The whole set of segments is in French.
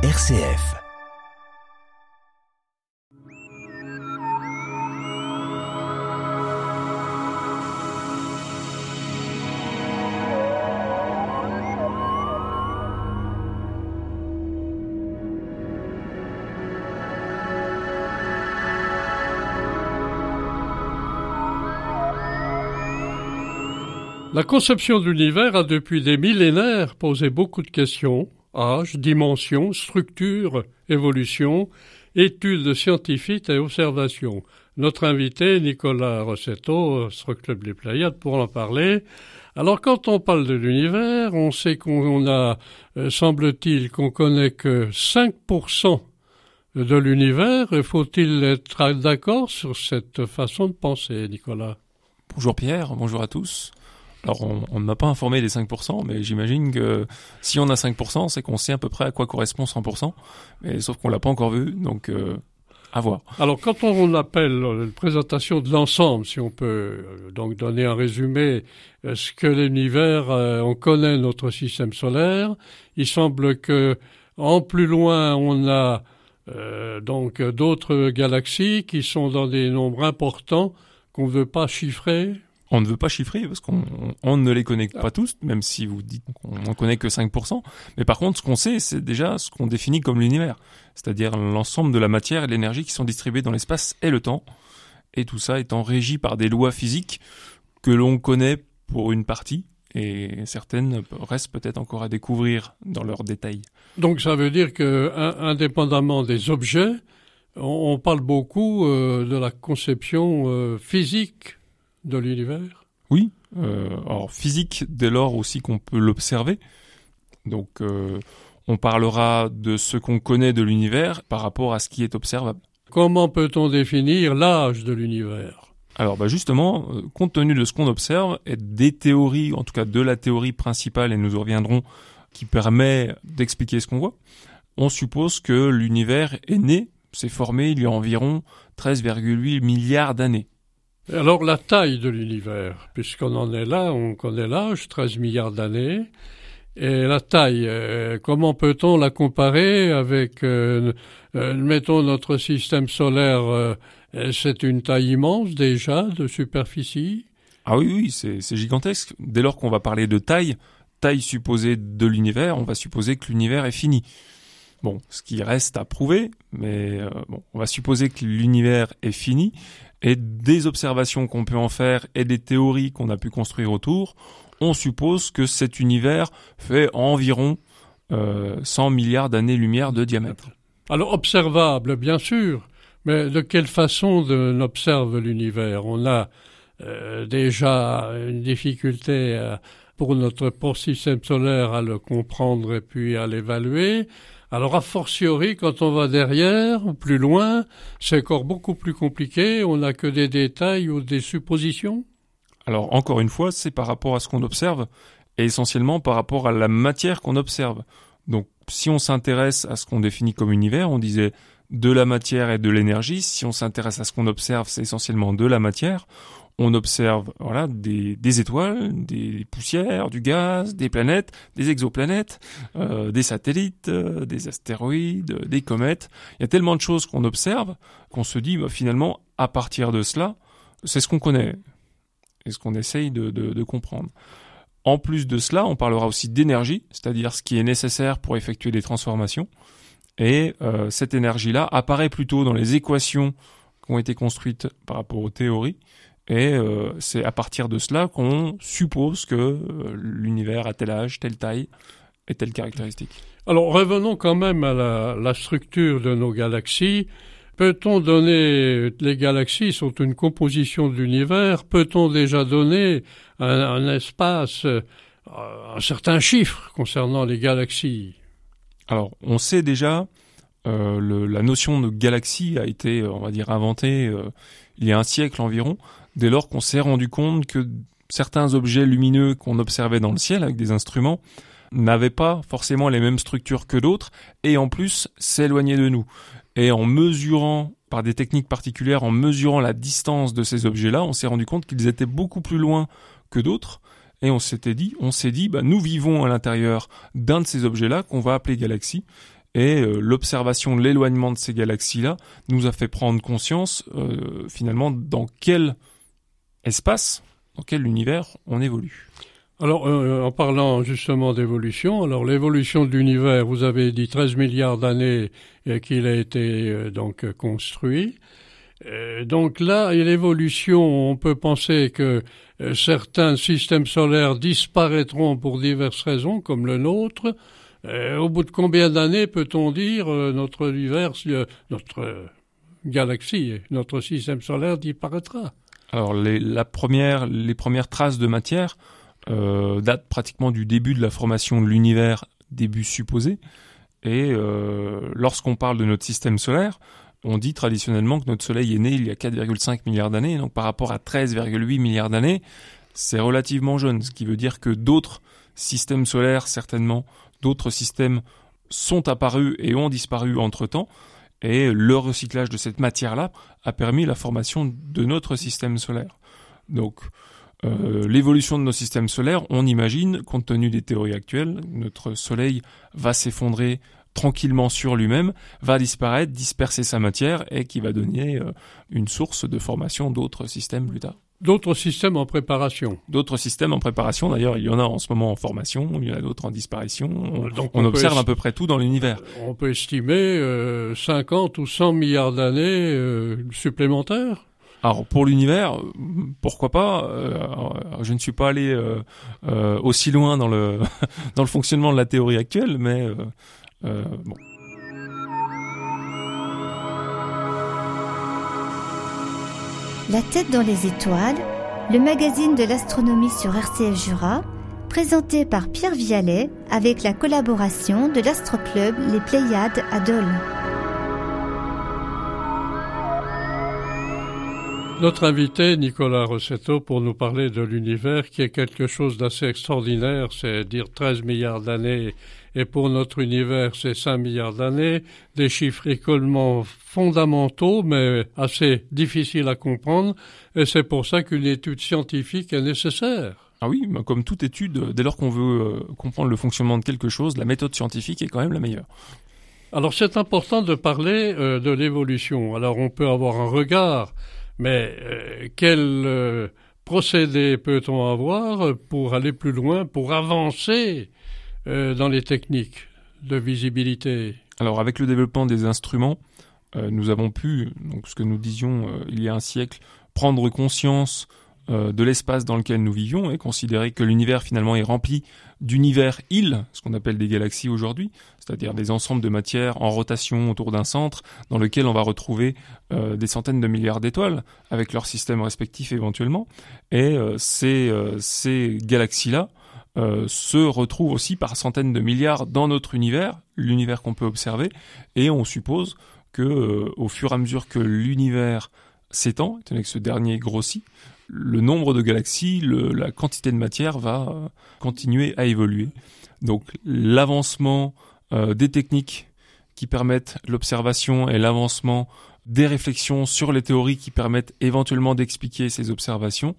RCF. La conception de l'univers a depuis des millénaires posé beaucoup de questions âge, dimension, structure, évolution, études scientifiques et observations. Notre invité, Nicolas Rossetto, Club des Pléiades, pour en parler. Alors, quand on parle de l'univers, on sait qu'on a, euh, semble-t-il, qu'on connaît que 5% de l'univers. Faut-il être d'accord sur cette façon de penser, Nicolas? Bonjour Pierre, bonjour à tous. Alors, on, ne m'a pas informé des 5%, mais j'imagine que si on a 5%, c'est qu'on sait à peu près à quoi correspond 100%, mais sauf qu'on l'a pas encore vu, donc euh, à voir. Alors, quand on appelle une présentation de l'ensemble, si on peut euh, donc donner un résumé, ce que l'univers, euh, on connaît notre système solaire, il semble que en plus loin, on a donc d'autres galaxies qui sont dans des nombres importants qu'on ne veut pas chiffrer, on ne veut pas chiffrer parce qu'on on ne les connaît pas tous, même si vous dites qu'on n'en connaît que 5%. Mais par contre, ce qu'on sait, c'est déjà ce qu'on définit comme l'univers, c'est-à-dire l'ensemble de la matière et de l'énergie qui sont distribuées dans l'espace et le temps, et tout ça étant régi par des lois physiques que l'on connaît pour une partie, et certaines restent peut-être encore à découvrir dans leurs détails. Donc ça veut dire que, indépendamment des objets, on, parle beaucoup euh, de la conception euh, physique de l'univers? Oui, euh, alors physique dès lors aussi qu'on peut l'observer. Donc euh, on parlera de ce qu'on connaît de l'univers par rapport à ce qui est observable. Comment peut-on définir l'âge de l'univers? Alors bah justement, euh, compte tenu de ce qu'on observe et des théories, en tout cas de la théorie principale, et nous y reviendrons, qui permet d'expliquer ce qu'on voit, on suppose que l'univers est né, s'est formé il y a environ 13,8 milliards d'années. Alors la taille de l'univers, puisqu'on en est là, on connaît l'âge, 13 milliards d'années, et la taille, euh, comment peut-on la comparer avec, euh, euh, mettons, notre système solaire, c'est une taille immense déjà de superficie? Ah oui, oui, c'est gigantesque. Dès lors qu'on va parler de taille, taille supposée de l'univers, on va supposer que l'univers est fini. Bon, ce qui reste à prouver, mais bon, on va supposer que l'univers est fini, et des observations qu'on peut en faire et des théories qu'on a pu construire autour, on suppose que cet univers fait environ euh, 100 milliards d'années-lumière de diamètre. Alors observable, bien sûr, mais de quelle façon on observe l'univers? On a euh, déjà une difficulté euh, pour notre système solaire à le comprendre et puis à l'évaluer. Alors a fortiori, quand on va derrière ou plus loin, c'est encore beaucoup plus compliqué, on n'a que des détails ou des suppositions. Alors encore une fois, c'est par rapport à ce qu'on observe, et essentiellement par rapport à la matière qu'on observe. Donc si on s'intéresse à ce qu'on définit comme univers, on disait de la matière et de l'énergie, si on s'intéresse à ce qu'on observe, c'est essentiellement de la matière, on observe voilà des, étoiles, des poussières, du gaz, des planètes, des exoplanètes, euh, des satellites, euh, des astéroïdes, des comètes. Il y a tellement de choses qu'on observe qu'on se dit bah, finalement à partir de cela, c'est ce qu'on connaît et ce qu'on essaye de comprendre. En plus de cela, on parlera aussi d'énergie, c'est-à-dire ce qui est nécessaire pour effectuer des transformations. Et euh, cette énergie-là apparaît plutôt dans les équations qui ont été construites par rapport aux théories et euh, c'est à partir de cela qu'on suppose que euh, l'univers a tel âge, telle taille et telle caractéristique. Alors revenons quand même à la, la structure de nos galaxies. Peut-on donner, les galaxies sont une composition de l'univers, peut-on déjà donner un, un espace, euh, un certain chiffre concernant les galaxies? Alors on sait déjà, le, la notion de galaxie a été, on va dire, inventée il y a un siècle environ dès lors qu'on s'est rendu compte que certains objets lumineux qu'on observait dans le ciel avec des instruments n'avaient pas forcément les mêmes structures que d'autres et en plus s'éloignaient de nous. Et en mesurant par des techniques particulières, en mesurant la distance de ces objets-là, on s'est rendu compte qu'ils étaient beaucoup plus loin que d'autres. Et on s'était dit, on s'est dit, bah, nous vivons à l'intérieur d'un de ces objets-là qu'on va appeler galaxie. Et euh, l'observation de l'éloignement de ces galaxies-là nous a fait prendre conscience euh, finalement dans quel espace, dans quel univers on évolue. Alors, euh, en parlant justement d'évolution, alors l'évolution de l'univers, vous avez dit 13 milliards d'années qu'il a été donc construit. donc là, l'évolution, on peut penser que certains systèmes solaires disparaîtront pour diverses raisons, comme le nôtre, euh, au bout de combien d'années peut-on dire euh, notre univers, euh, notre galaxie, notre système solaire disparaîtra? Alors les, la première, les premières traces de matière datent pratiquement du début de la formation de l'univers, début supposé. Et lorsqu'on parle de notre système solaire, on dit traditionnellement que notre Soleil est né il y a 4,5 milliards d'années, donc par rapport à 13,8 milliards d'années, c'est relativement jeune, ce qui veut dire que d'autres systèmes solaires certainement d'autres systèmes sont apparus et ont disparu entre-temps, et le recyclage de cette matière-là a permis la formation de notre système solaire. Donc, euh, l'évolution de nos systèmes solaires, on imagine, compte tenu des théories actuelles, notre Soleil va s'effondrer tranquillement sur lui-même, va disparaître, disperser sa matière et qui va donner euh, une source de formation d'autres systèmes plus tard. D'autres systèmes en préparation. D'autres systèmes en préparation. D'ailleurs, il y en a en ce moment en formation, il y en a d'autres en disparition. On, on, observe à peu près tout dans l'univers. On peut estimer euh, 50 ou 100 milliards d'années euh, supplémentaires. Alors pour l'univers, pourquoi pas euh, Je ne suis pas allé euh, euh, aussi loin dans le dans le fonctionnement de la théorie actuelle, mais bon. La tête dans les étoiles, le magazine de l'astronomie sur RCF Jura, présenté par Pierre Vialet avec la collaboration de l'astroclub Les Pléiades à Dole. Notre invité, Nicolas Rossetto, pour nous parler de l'univers qui est quelque chose d'assez extraordinaire, c'est dire 13 milliards d'années et pour notre univers, c'est 5 milliards d'années, des chiffres écolement fondamentaux, mais assez difficiles à comprendre, et c'est pour ça qu'une étude scientifique est nécessaire. Ah oui, comme toute étude, dès lors qu'on veut euh, comprendre le fonctionnement de quelque chose, la méthode scientifique est quand même la meilleure. Alors c'est important de parler euh, de l'évolution. Alors on peut avoir un regard, mais euh, quel euh, procédé peut-on avoir pour aller plus loin, pour avancer euh, dans les techniques de visibilité? Alors avec le développement des instruments, nous avons pu, donc ce que nous disions il y a un siècle, prendre conscience de l'espace dans lequel nous vivions et considérer que l'univers finalement est rempli d'univers îles, ce qu'on appelle des galaxies aujourd'hui, c'est-à-dire des ensembles de matière en rotation autour d'un centre dans lequel on va retrouver des centaines de milliards d'étoiles avec leurs systèmes respectifs éventuellement. Et ces, ces galaxies-là euh, se retrouvent aussi par centaines de milliards dans notre univers, l'univers qu'on peut observer, et on suppose que euh, au fur et à mesure que l'univers s'étend, étant donné que ce dernier grossit, le nombre de galaxies, la quantité de matière va euh, continuer à évoluer. Donc l'avancement des techniques qui permettent l'observation et l'avancement des réflexions sur les théories qui permettent éventuellement d'expliquer ces observations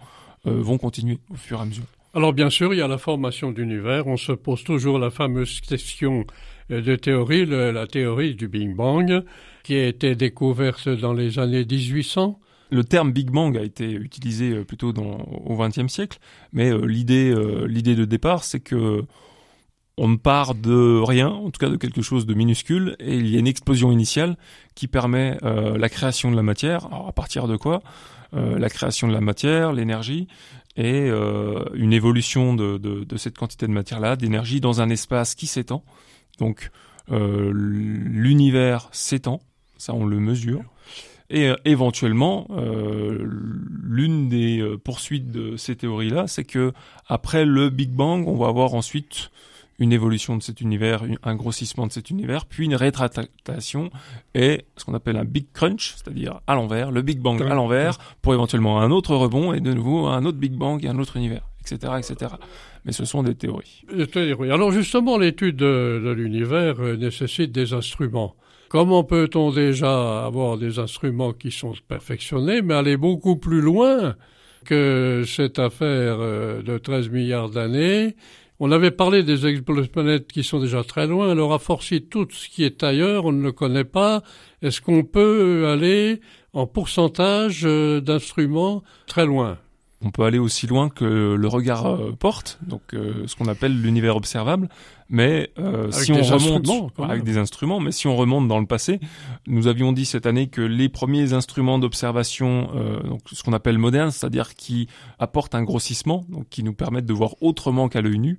vont continuer au fur et à mesure. Alors bien sûr, il y a la formation d'univers. On se pose toujours la fameuse question euh, de théorie, la théorie du Big Bang, qui a été découverte dans les années 1800. Le terme Big Bang a été utilisé euh, plutôt au XXe siècle, mais euh, l'idée, euh, l'idée de départ, c'est que on part de rien, en tout cas de quelque chose de minuscule, et il y a une explosion initiale qui permet la création de la matière. Alors à partir de quoi? La création de la matière, l'énergie, et une évolution de, cette quantité de matière-là, d'énergie, dans un espace qui s'étend. Donc l'univers s'étend, ça on le mesure. Et euh, éventuellement, euh, l'une des euh, poursuites de ces théories-là, c'est que après le Big Bang, on va avoir ensuite une évolution de cet univers, un grossissement de cet univers, puis une rétractation et ce qu'on appelle un Big Crunch, c'est-à-dire à l'envers, le Big Bang à l'envers, pour éventuellement un autre rebond et de nouveau un autre Big Bang et un autre univers, etc.. Mais ce sont des théories. Des théories. Alors justement, l'étude de, l'univers euh, nécessite des instruments. Comment peut-on déjà avoir des instruments qui sont perfectionnés, mais aller beaucoup plus loin que cette affaire euh, de 13 milliards d'années? On avait parlé des exoplanètes qui sont déjà très loin, alors à forcer tout ce qui est ailleurs, on ne le connaît pas. Est-ce qu'on peut aller en pourcentage euh, d'instruments très loin? On peut aller aussi loin que le regard euh, porte, donc euh, ce qu'on appelle l'univers observable. Mais euh, si on remonte avec des instruments, mais si on remonte dans le passé, nous avions dit cette année que les premiers instruments d'observation, donc ce qu'on appelle modernes, c'est-à-dire qui apportent un grossissement, donc qui nous permettent de voir autrement qu'à l'œil nu,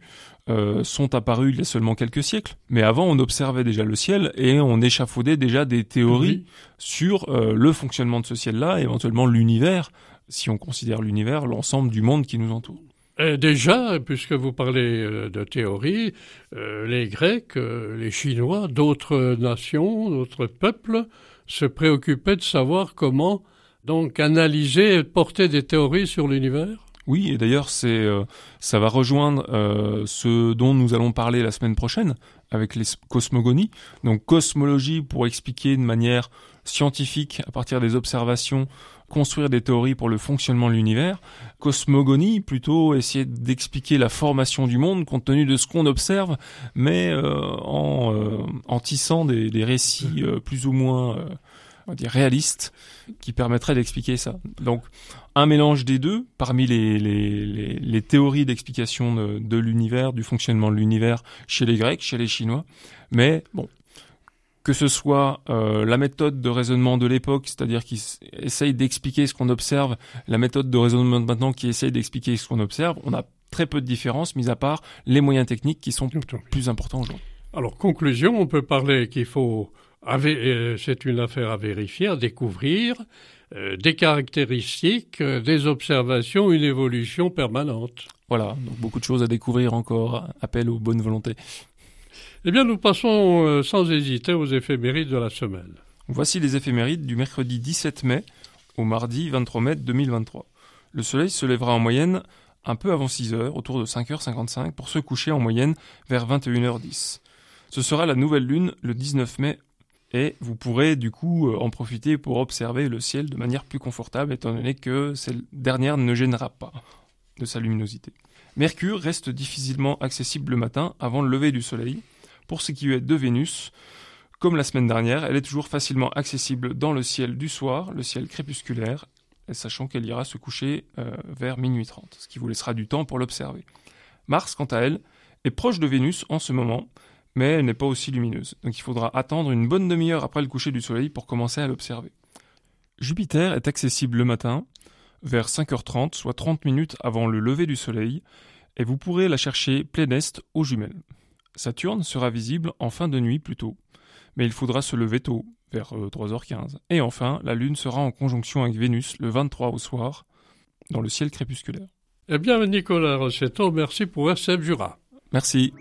sont apparus il y a seulement quelques siècles. Mais avant, on observait déjà le ciel et on échafaudait déjà des théories sur le fonctionnement de ce ciel-là, éventuellement l'univers si on considère l'univers, l'ensemble du monde qui nous entoure. Et déjà, puisque vous parlez euh, de théorie, euh, les Grecs, euh, les Chinois, d'autres nations, d'autres peuples se préoccupaient de savoir comment donc analyser et porter des théories sur l'univers. Oui, et d'ailleurs, c'est ça va rejoindre ce dont nous allons parler la semaine prochaine avec les cosmogonies. Donc cosmologie pour expliquer de manière scientifique à partir des observations construire des théories pour le fonctionnement de l'univers. Cosmogonie, plutôt essayer d'expliquer la formation du monde compte tenu de ce qu'on observe, mais euh, en, euh, en, tissant des, des récits euh, plus ou moins on va dire réalistes qui permettraient d'expliquer ça. Donc un mélange des deux parmi les, les, les, les théories d'explication de, de l'univers, du fonctionnement de l'univers chez les Grecs, chez les Chinois. Mais bon, que ce soit euh, la méthode de raisonnement de l'époque, c'est-à-dire qui essaye d'expliquer ce qu'on observe, la méthode de raisonnement de maintenant qui essaye d'expliquer ce qu'on observe, on a très peu de différences, mis à part les moyens techniques qui sont plus importants aujourd'hui. Alors, conclusion, on peut parler qu'il faut, c'est une affaire à vérifier, à découvrir, euh, des caractéristiques, des observations, une évolution permanente. Voilà, donc beaucoup de choses à découvrir encore, appel aux bonnes volontés. Eh bien, nous passons euh, sans hésiter aux éphémérides de la semaine. Voici les éphémérides du mercredi 17 mai au mardi 23 mai 2023. Le soleil se lèvera en moyenne un peu avant 6 heures, autour de 5h55, pour se coucher en moyenne vers 21h10. Ce sera la nouvelle lune le 19 mai et vous pourrez du coup euh, en profiter pour observer le ciel de manière plus confortable étant donné que cette dernière ne gênera pas de sa luminosité. Mercure reste difficilement accessible le matin avant le lever du soleil pour ce qui est de Vénus, comme la semaine dernière, elle est toujours facilement accessible dans le ciel du soir, le ciel crépusculaire, sachant qu'elle ira se coucher euh, vers minuit 30, ce qui vous laissera du temps pour l'observer. Mars, quant à elle, est proche de Vénus en ce moment, mais elle n'est pas aussi lumineuse, donc il faudra attendre une bonne demi-heure après le coucher du Soleil pour commencer à l'observer. Jupiter est accessible le matin, vers 5h30, soit 30 minutes avant le lever du Soleil, et vous pourrez la chercher plein est aux jumelles. Saturne sera visible en fin de nuit plutôt, mais il faudra se lever tôt, vers 3h15. Euh, Et enfin, la Lune sera en conjonction avec Vénus le 23 au soir, dans le ciel crépusculaire. Eh bien, Nicolas Rossetto, merci pour RCF Jura. Merci.